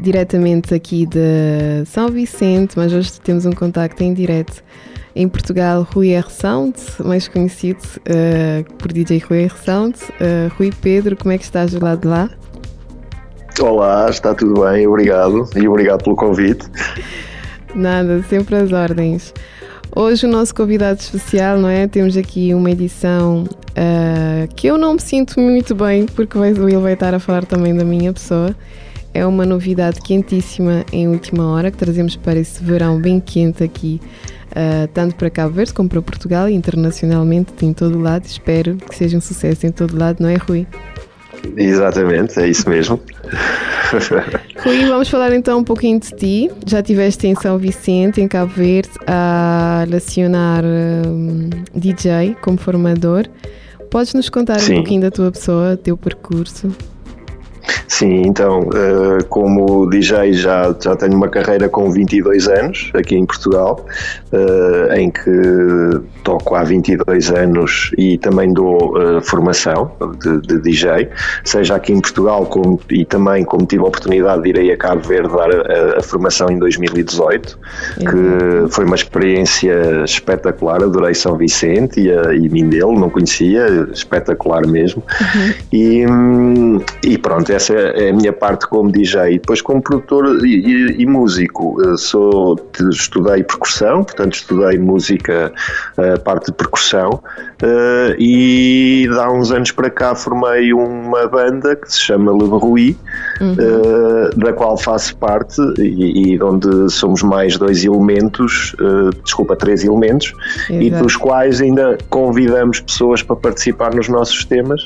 diretamente aqui de São Vicente, mas hoje temos um contacto em direto em Portugal, Rui R. Sound, mais conhecido uh, por DJ Rui R. Sound. Uh, Rui Pedro, como é que estás do lado de lá? Olá, está tudo bem, obrigado e obrigado pelo convite. Nada, sempre às ordens. Hoje o nosso convidado especial, não é? Temos aqui uma edição uh, que eu não me sinto muito bem, porque ele vai estar a falar também da minha pessoa é uma novidade quentíssima em última hora que trazemos para esse verão bem quente aqui, uh, tanto para Cabo Verde como para Portugal e internacionalmente em todo o lado. Espero que seja um sucesso em todo o lado, não é, Rui? Exatamente, é isso mesmo. Rui, vamos falar então um pouquinho de ti. Já estiveste em São Vicente, em Cabo Verde, a lecionar um, DJ como formador. Podes nos contar Sim. um pouquinho da tua pessoa, teu percurso? Sim, então, uh, como DJ já, já tenho uma carreira com 22 anos aqui em Portugal, uh, em que toco há 22 anos e também dou uh, formação de, de, DJ, seja aqui em Portugal como, e também como tive a oportunidade de ir a Cabo Verde dar a, a formação em 2018, uhum. que foi uma experiência espetacular, adorei São Vicente e, a, e Mindelo, não conhecia, espetacular mesmo, uhum. e, hum, e pronto, essa é a minha parte como DJ. E depois como produtor e, e, e músico, sou, estudei percussão, portanto estudei música, a parte de percussão, uh, e há uns anos para cá formei uma banda que se chama Le Rui, uhum. uh, da qual faço parte e, e, onde somos mais dois elementos, uh, desculpa, três elementos, Exato. e dos quais ainda convidamos pessoas para participar nos nossos temas,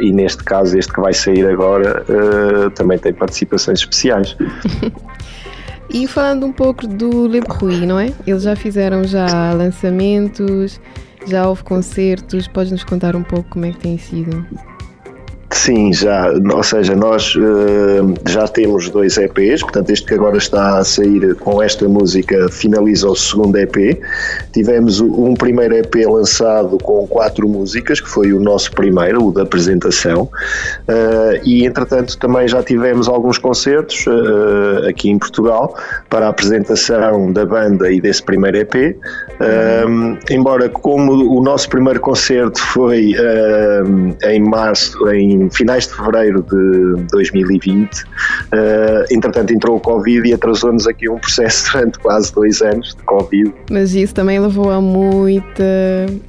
e neste caso, este que vai sair agora, também tem participações especiais. E falando um pouco do Le Bruit, não é? Eles já fizeram já lançamentos, já houve concertos, podes nos contar um pouco como é que tem sido? Sim, já, ou seja, nós uh, já temos dois EPs, portanto, este que agora está a sair com esta música finaliza o segundo EP. Tivemos um primeiro EP lançado com quatro músicas, que foi o nosso primeiro, o da apresentação, uh, e entretanto também já tivemos alguns concertos uh, aqui em Portugal para a apresentação da banda e desse primeiro EP. embora, como o nosso primeiro concerto foi em março, em em finais de fevereiro de 2020. Uh, eh, entretanto, entrou o Covid e atrasou-nos aqui um processo durante quase dois anos de Covid. Mas isso também levou a muita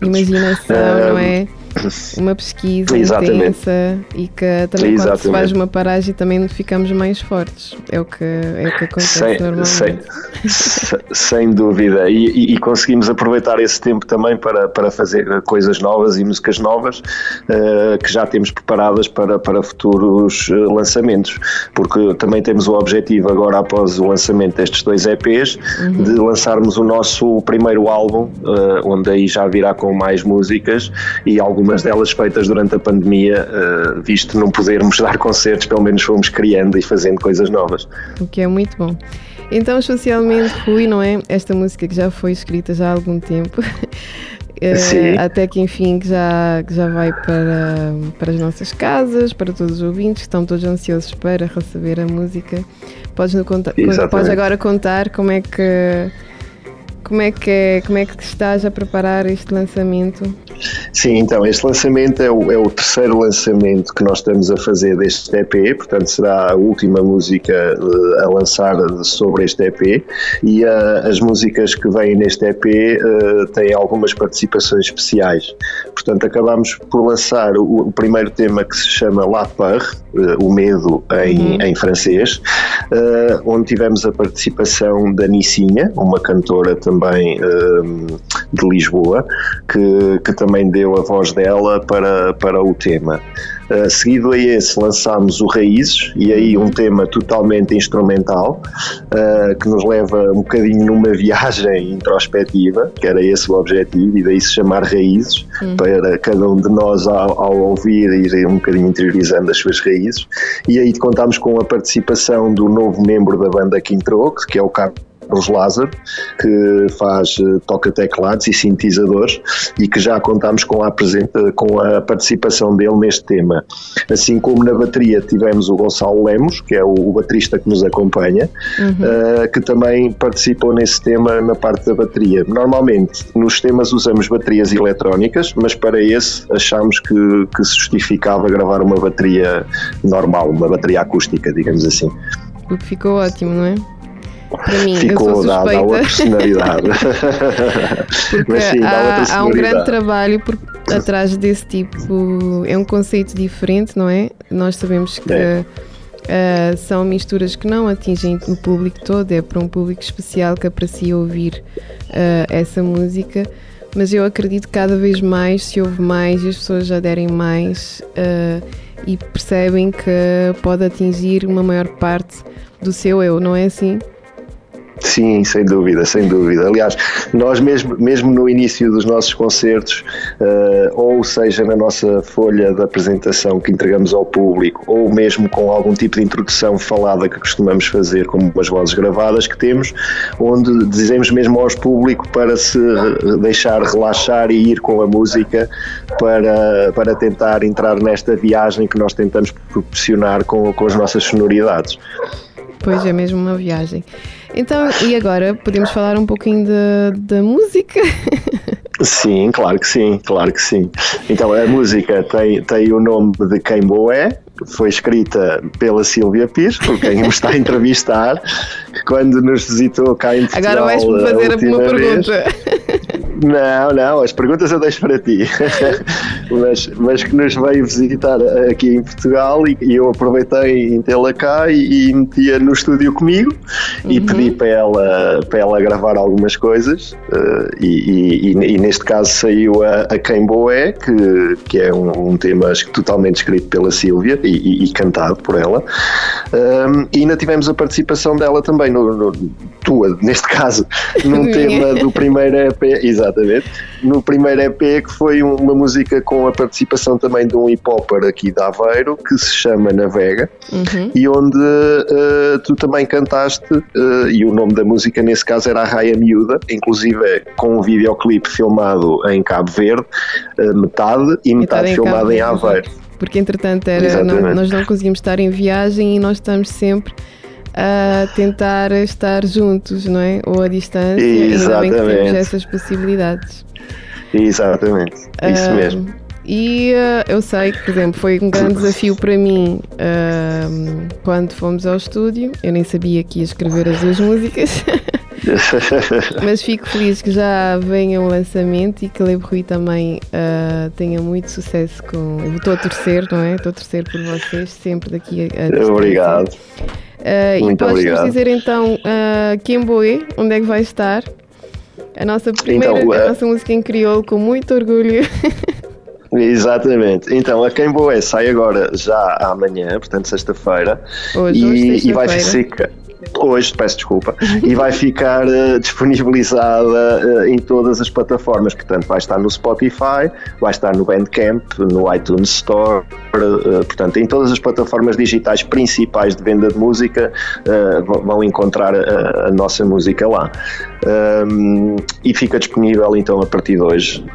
imaginação, uh, não é? uma pesquisa Exatamente. intensa e que também Exatamente. quando se faz uma paragem também ficamos mais fortes. É o que, é o que acontece sem, normalmente. Sem, sem dúvida. E, e, e, conseguimos aproveitar esse tempo também para, para fazer coisas novas e músicas novas uh, que já temos preparadas para, para futuros uh, lançamentos. Porque também temos o objetivo agora, após o lançamento destes dois EPs, uhum. de lançarmos o nosso primeiro álbum, uh, onde aí já virá com mais músicas e algumas algumas delas feitas durante a pandemia, uh, visto não podermos dar concertos, pelo menos fomos criando e fazendo coisas novas. O que é muito bom. Então, socialmente, Rui, não é? Esta música que já foi escrita já há algum tempo. Uh, até que enfim que já, que já vai para, para as nossas casas, para todos os ouvintes que estão todos ansiosos para receber a música. Podes, contar, podes agora contar como é que como é que é, como é que estás a preparar este lançamento? Sim, então, este lançamento é o, é o, terceiro lançamento que nós estamos a fazer deste EP, portanto será a última música uh, a lançar sobre este EP e uh, as músicas que vêm neste EP uh, têm algumas participações especiais. Portanto, acabamos por lançar o, o primeiro tema que se chama La Peur, o medo em, uhum. em francês, onde tivemos a participação da Nicinha, uma cantora também de Lisboa, que, que também deu a voz dela para, para o tema. Uh, seguido a esse, lançámos o Raízes, e aí um tema totalmente instrumental, uh, que nos leva um bocadinho numa viagem introspectiva, que era esse o objetivo, e daí se chamar Raízes, uhum. para cada um de nós, ao, ao ouvir, ir um bocadinho interiorizando as suas raízes. E aí contámos com a participação do novo membro da banda que entrou, que é o Carlos Carlos Lázaro, que faz, eh, toca teclados e sintetizadores e que já contámos com a, com a participação dele neste tema. Assim como na bateria tivemos o Gonçalo Lemos, que é o, o baterista que nos acompanha, uhum. uh, que também participou nesse tema na parte da bateria. Normalmente nos temas usamos baterias eletrónicas, mas para esse achámos que, que se justificava gravar uma bateria normal, uma bateria acústica, digamos assim. O que ficou ótimo, não é? Para mim, ficou dada a outra personalidade. Porque sim, há, há, um grande trabalho por, atrás desse tipo. É um conceito diferente, não é? Nós sabemos que é. uh, são misturas que não atingem o público todo, é para um público especial que aprecia ouvir uh, essa música. Mas eu acredito que cada vez mais se ouve mais e as pessoas aderem mais uh, e percebem que pode atingir uma maior parte do seu eu, não é assim? Sim, sem dúvida, sem dúvida. Aliás, nós mesmo, mesmo no início dos nossos concertos, uh, ou seja, na nossa folha de apresentação que entregamos ao público, ou mesmo com algum tipo de introdução falada que costumamos fazer, como as vozes gravadas que temos, onde dizemos mesmo aos público para se deixar relaxar e ir com a música para, para tentar entrar nesta viagem que nós tentamos proporcionar com, com as nossas sonoridades. Pois é mesmo uma viagem. Então, e agora podemos falar um pouquinho da música? Sim, claro que sim, claro que sim. Então a música tem, tem o nome de Quem Boé, foi escrita pela Silvia Pires, por quem me está a entrevistar, que quando nos visitou cá em Portugal. Agora vais-me fazer uma pergunta. Não, não, as perguntas eu deixo para ti. mas, mas que nos veio visitar aqui em Portugal e, e eu aproveitei em tê-la cá e, e metia no estúdio comigo uhum. e pedi para ela, para ela gravar algumas coisas. Uh, e, e, neste caso saiu a, a Quem Boé, que, que é um, um tema totalmente escrito pela Sílvia e, cantado por ela. Um, e ainda tivemos a participação dela também, no, no tua, neste caso, num tema do primeiro EP. Exatamente. No primeiro EP, que foi uma música com a participação também de um hip hopper aqui de Aveiro, que se chama Navega, uhum. e onde uh, tu também cantaste, uh, e o nome da música nesse caso era A Raia Miúda, inclusive com um videoclipe filmado em Cabo Verde, uh, metade, e metade, metade filmado em, em Aveiro. Porque entretanto era, não, nós não conseguimos estar em viagem e nós estamos sempre a tentar estar juntos, não é? Ou a distância. Exatamente. Ainda bem que temos essas possibilidades. Exatamente, isso uh, mesmo. E uh, eu sei que, por exemplo, foi um grande desafio para mim uh, quando fomos ao estúdio. Eu nem sabia que ia escrever as duas músicas. Mas fico feliz que já venha um lançamento e que Lebo Rui também uh, tenha muito sucesso com. Eu estou a torcer, não é? Estou a torcer por vocês, sempre daqui a. a Obrigado. Uh, Muito e podes nos dizer então uh, Kimboe, onde é que vai estar? A nossa primeira então, a nossa música em crioulo com muito orgulho. Exatamente. Então, a Quem Boé sai agora já amanhã, portanto, sexta-feira. Hoje, e, hoje, e vai ficar hoje, peço desculpa, e vai ficar uh, disponibilizada uh, em todas as plataformas. Portanto, vai estar no Spotify, vai estar no Bandcamp, no iTunes Store, uh, portanto, em todas as plataformas digitais principais de venda de música vão encontrar a, a, nossa música lá. Um, e fica disponível então a partir de hoje,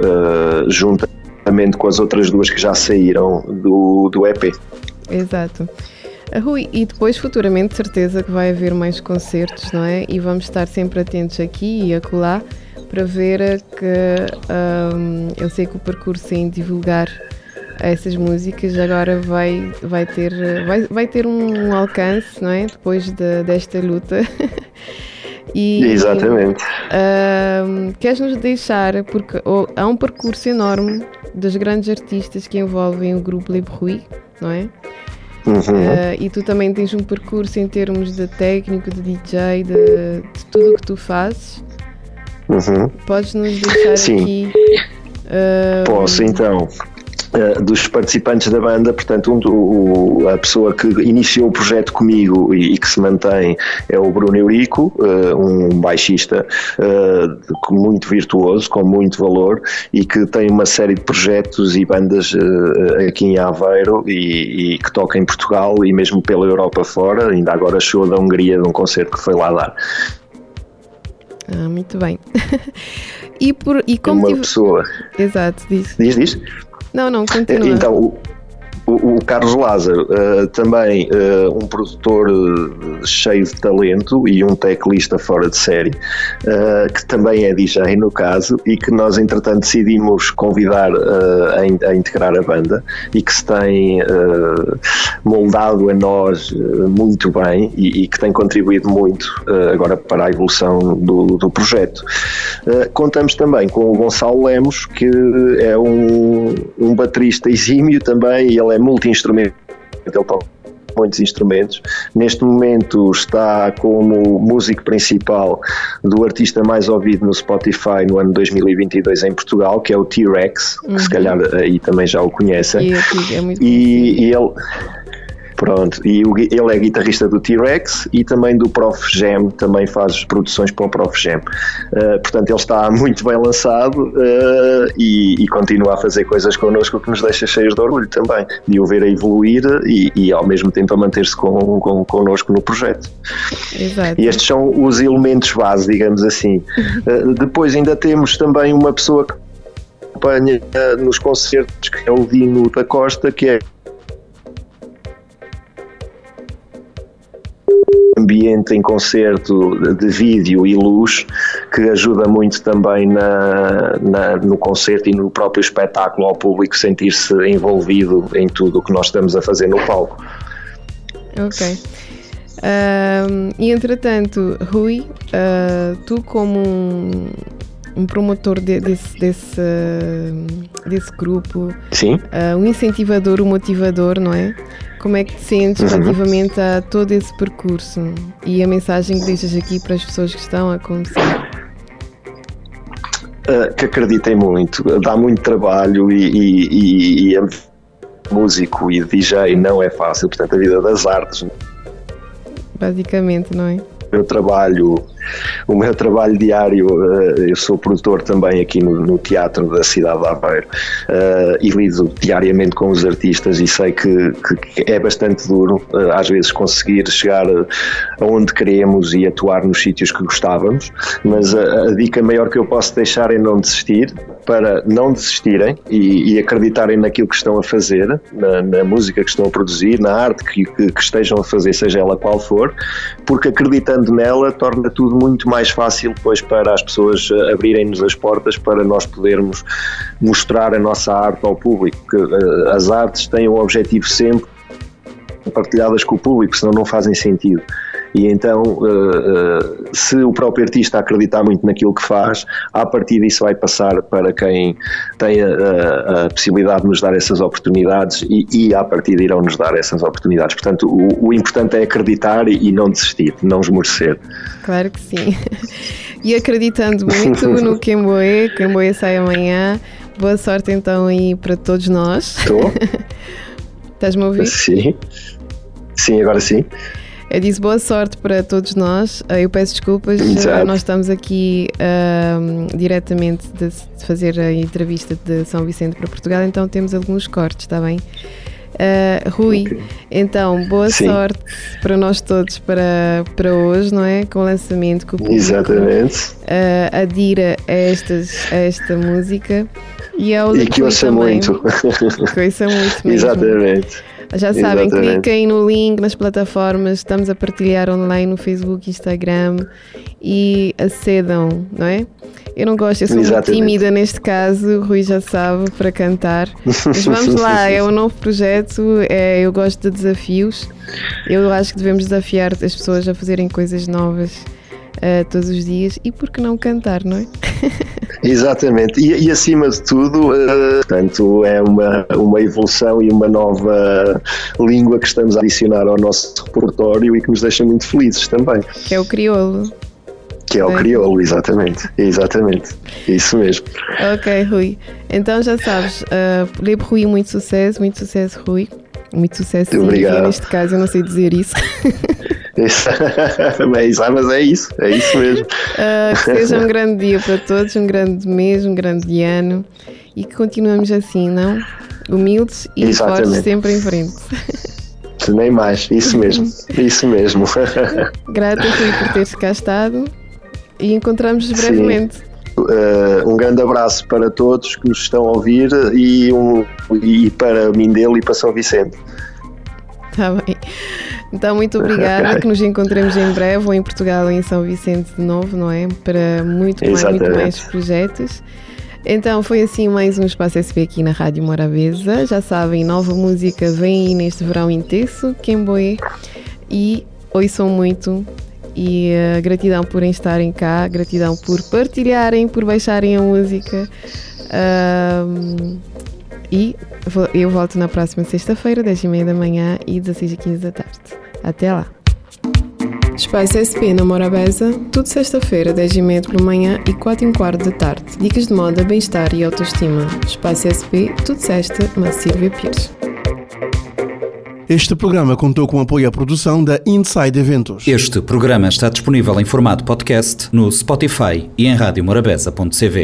juntamente com as outras duas que já saíram do, do EP. Exato. Rui, e depois futuramente de certeza que vai haver mais concertos, não é? E vamos estar sempre atentos aqui e acolá para ver que um, eu sei que o percurso em divulgar essas músicas agora vai, vai, ter, vai, vai ter um alcance, não é? Depois de, desta luta. E, Exatamente. Um, queres nos deixar, porque oh, há um percurso enorme dos grandes artistas que envolvem o grupo Libre Rui, não é? Uhum. Uh, e tu também tens um percurso em termos de técnico, de DJ, de, de tudo o que tu fazes. Uhum. Podes nos deixar Sim. aqui. Uh, Posso então. Uh, dos participantes da banda, portanto, um, o, a pessoa que iniciou o projeto comigo e, e que se mantém é o Bruno Eurico, uh, um baixista uh, muito virtuoso, com muito valor e que tem uma série de projetos e bandas aqui em Aveiro e, e, que toca em Portugal e mesmo pela Europa fora, ainda agora show da Hungria de um concerto que foi lá dar. Ah, muito bem. e, por, e como uma tive... pessoa. Exato, diz. Diz, diz. Não, não, continua. Então, o, o Carlos Lázaro, uh, também uh, um produtor uh, cheio de talento e um teclista fora de série, que também é DJ no caso, e que nós entretanto decidimos convidar a, a, integrar a banda e que se tem moldado a nós muito bem e, e, que tem contribuído muito agora para a evolução do, do projeto. contamos também com o Gonçalo Lemos, que é um, um baterista exímio também, ele é multi-instrumento, ele toca muitos instrumentos. Neste momento está como músico principal do artista mais ouvido no Spotify no ano 2022 em Portugal, que é o T-Rex, uhum. que se uhum. calhar aí também já o conhecem. E, é muito e, e ele Pronto, e ele é guitarrista do T-Rex e também do Prof Gem, também faz produções para o Prof Gem. Uh, portanto, ele está muito bem lançado uh, e, e, continua a fazer coisas connosco que nos deixa cheios de orgulho também, de o ver a evoluir e, e ao mesmo tempo a manter-se com, com, connosco no projeto. Exato. E estes são os elementos base, digamos assim. Uh, depois ainda temos também uma pessoa que acompanha nos concertos, que é o Dino da Costa, que é ambiente em concerto de vídeo e luz que ajuda muito também na, na, no concerto e no próprio espetáculo ao público sentir-se envolvido em tudo o que nós estamos a fazer no palco. Ok. Uh, e entretanto, Rui, uh, tu como um, um promotor de, desse, desse, uh, desse grupo, Sim. Ah, um incentivador, um motivador, não é? Como é que te sentes uhum. relativamente a todo esse percurso e a mensagem que deixas aqui para as pessoas que estão a começar? Uh, que acreditem muito, dá muito trabalho e, e, e, e é músico e DJ não é fácil, portanto a vida das artes. Basicamente, não é? meu trabalho, o meu trabalho diário, eh, eu sou produtor também aqui no, no Teatro da cidade de Aveiro eh, e lido diariamente com os artistas e sei que, que é bastante duro eh, às vezes conseguir chegar aonde queremos e atuar nos sítios que gostávamos, mas a, a dica maior que eu posso deixar é não desistir, para não desistirem e, e acreditarem naquilo que estão a fazer, na, na, música que estão a produzir, na arte que, que, que estejam a fazer, seja ela qual for, porque acreditando nela torna tudo muito mais fácil depois para as pessoas eh, abrirem-nos as portas para nós podermos mostrar a nossa arte ao público. Que, uh, as artes têm o objetivo sempre partilhadas com o público, senão não fazem sentido. E então, uh, uh, se o próprio artista acreditar muito naquilo que faz, a partir disso vai passar para quem tem a, a possibilidade de nos dar essas oportunidades e, e a partir irão nos dar essas oportunidades. Portanto, o, o importante é acreditar e, e não desistir, não esmorecer. Claro que sim. E acreditando muito no Kemboe, Kemboe sai amanhã. Boa sorte então aí para todos nós. Estou. Estás-me a ouvir? Sim. Sim, agora sim. Eu disse boa sorte para todos nós. Ah, eu peço desculpas, Exato. nós estamos aqui um, diretamente de, de, fazer a entrevista de São Vicente para Portugal, então temos alguns cortes, está bem? Uh, Rui, okay. então boa Sim. sorte para nós todos para, para hoje, não é? Com o lançamento que o público Exatamente. Uh, adira a, estas, a esta música e, ao e que ouça muito. Que ouça muito mesmo. Exatamente. Já sabem, Exatamente. cliquem no link nas plataformas, estamos a partilhar online no Facebook, Instagram e acedam, não é? Eu não gosto, eu sou muito tímida neste caso, Rui já sabe, para cantar. Mas vamos lá, é um novo projeto, é, eu gosto de desafios. Eu acho que devemos desafiar as pessoas a fazerem coisas novas uh, todos os dias e por que não cantar, não é? Exatamente, e, e, acima de tudo, uh, portanto, é uma, uma evolução e uma nova língua que estamos a adicionar ao nosso repertório e que nos deixa muito felizes também. Que é o crioulo Que é o crioulo, exatamente. Exatamente. Isso mesmo. Ok, Rui. Então já sabes, uh, Rui, muito sucesso, muito sucesso, Rui. Muito sucesso, sim, Obrigado. neste caso eu não sei dizer isso. Mas, mas é isso, é isso mesmo. Uh, que seja um grande dia para todos, um grande mês, um grande ano e que continuemos assim, não? Humildes e Exatamente. fortes sempre em frente. Nem mais, isso mesmo, isso mesmo. Grata por teres cá estado e encontramos brevemente. Uh, um grande abraço para todos que nos estão a ouvir e, um, e para Mindelo e para São Vicente. Está bem. Então, muito obrigada. Okay. Que nos encontremos em breve, ou em Portugal, ou em São Vicente de novo, não é? Para muito mais, muito mais projetos. Então, foi assim mais um Espaço SP aqui na Rádio Morabeza. Já sabem, nova música vem aí neste verão intenso, Kemboe. E ouçam muito. E uh, gratidão por estarem cá, gratidão por partilharem, por baixarem a música. Uh, e eu volto na próxima sexta-feira, 10h30 da manhã e 16h15 da tarde. Até lá! Espaço SP na Morabeza, tudo sexta-feira, 10h30 pela manhã e 4 h quarto da tarde. Dicas de moda, bem-estar e autoestima. Espaço SP, tudo sexta, na Silvia Pires. Este programa contou com apoio à produção da Inside Eventos. Este programa está disponível em formato podcast no Spotify e em radiomorabeza.cv.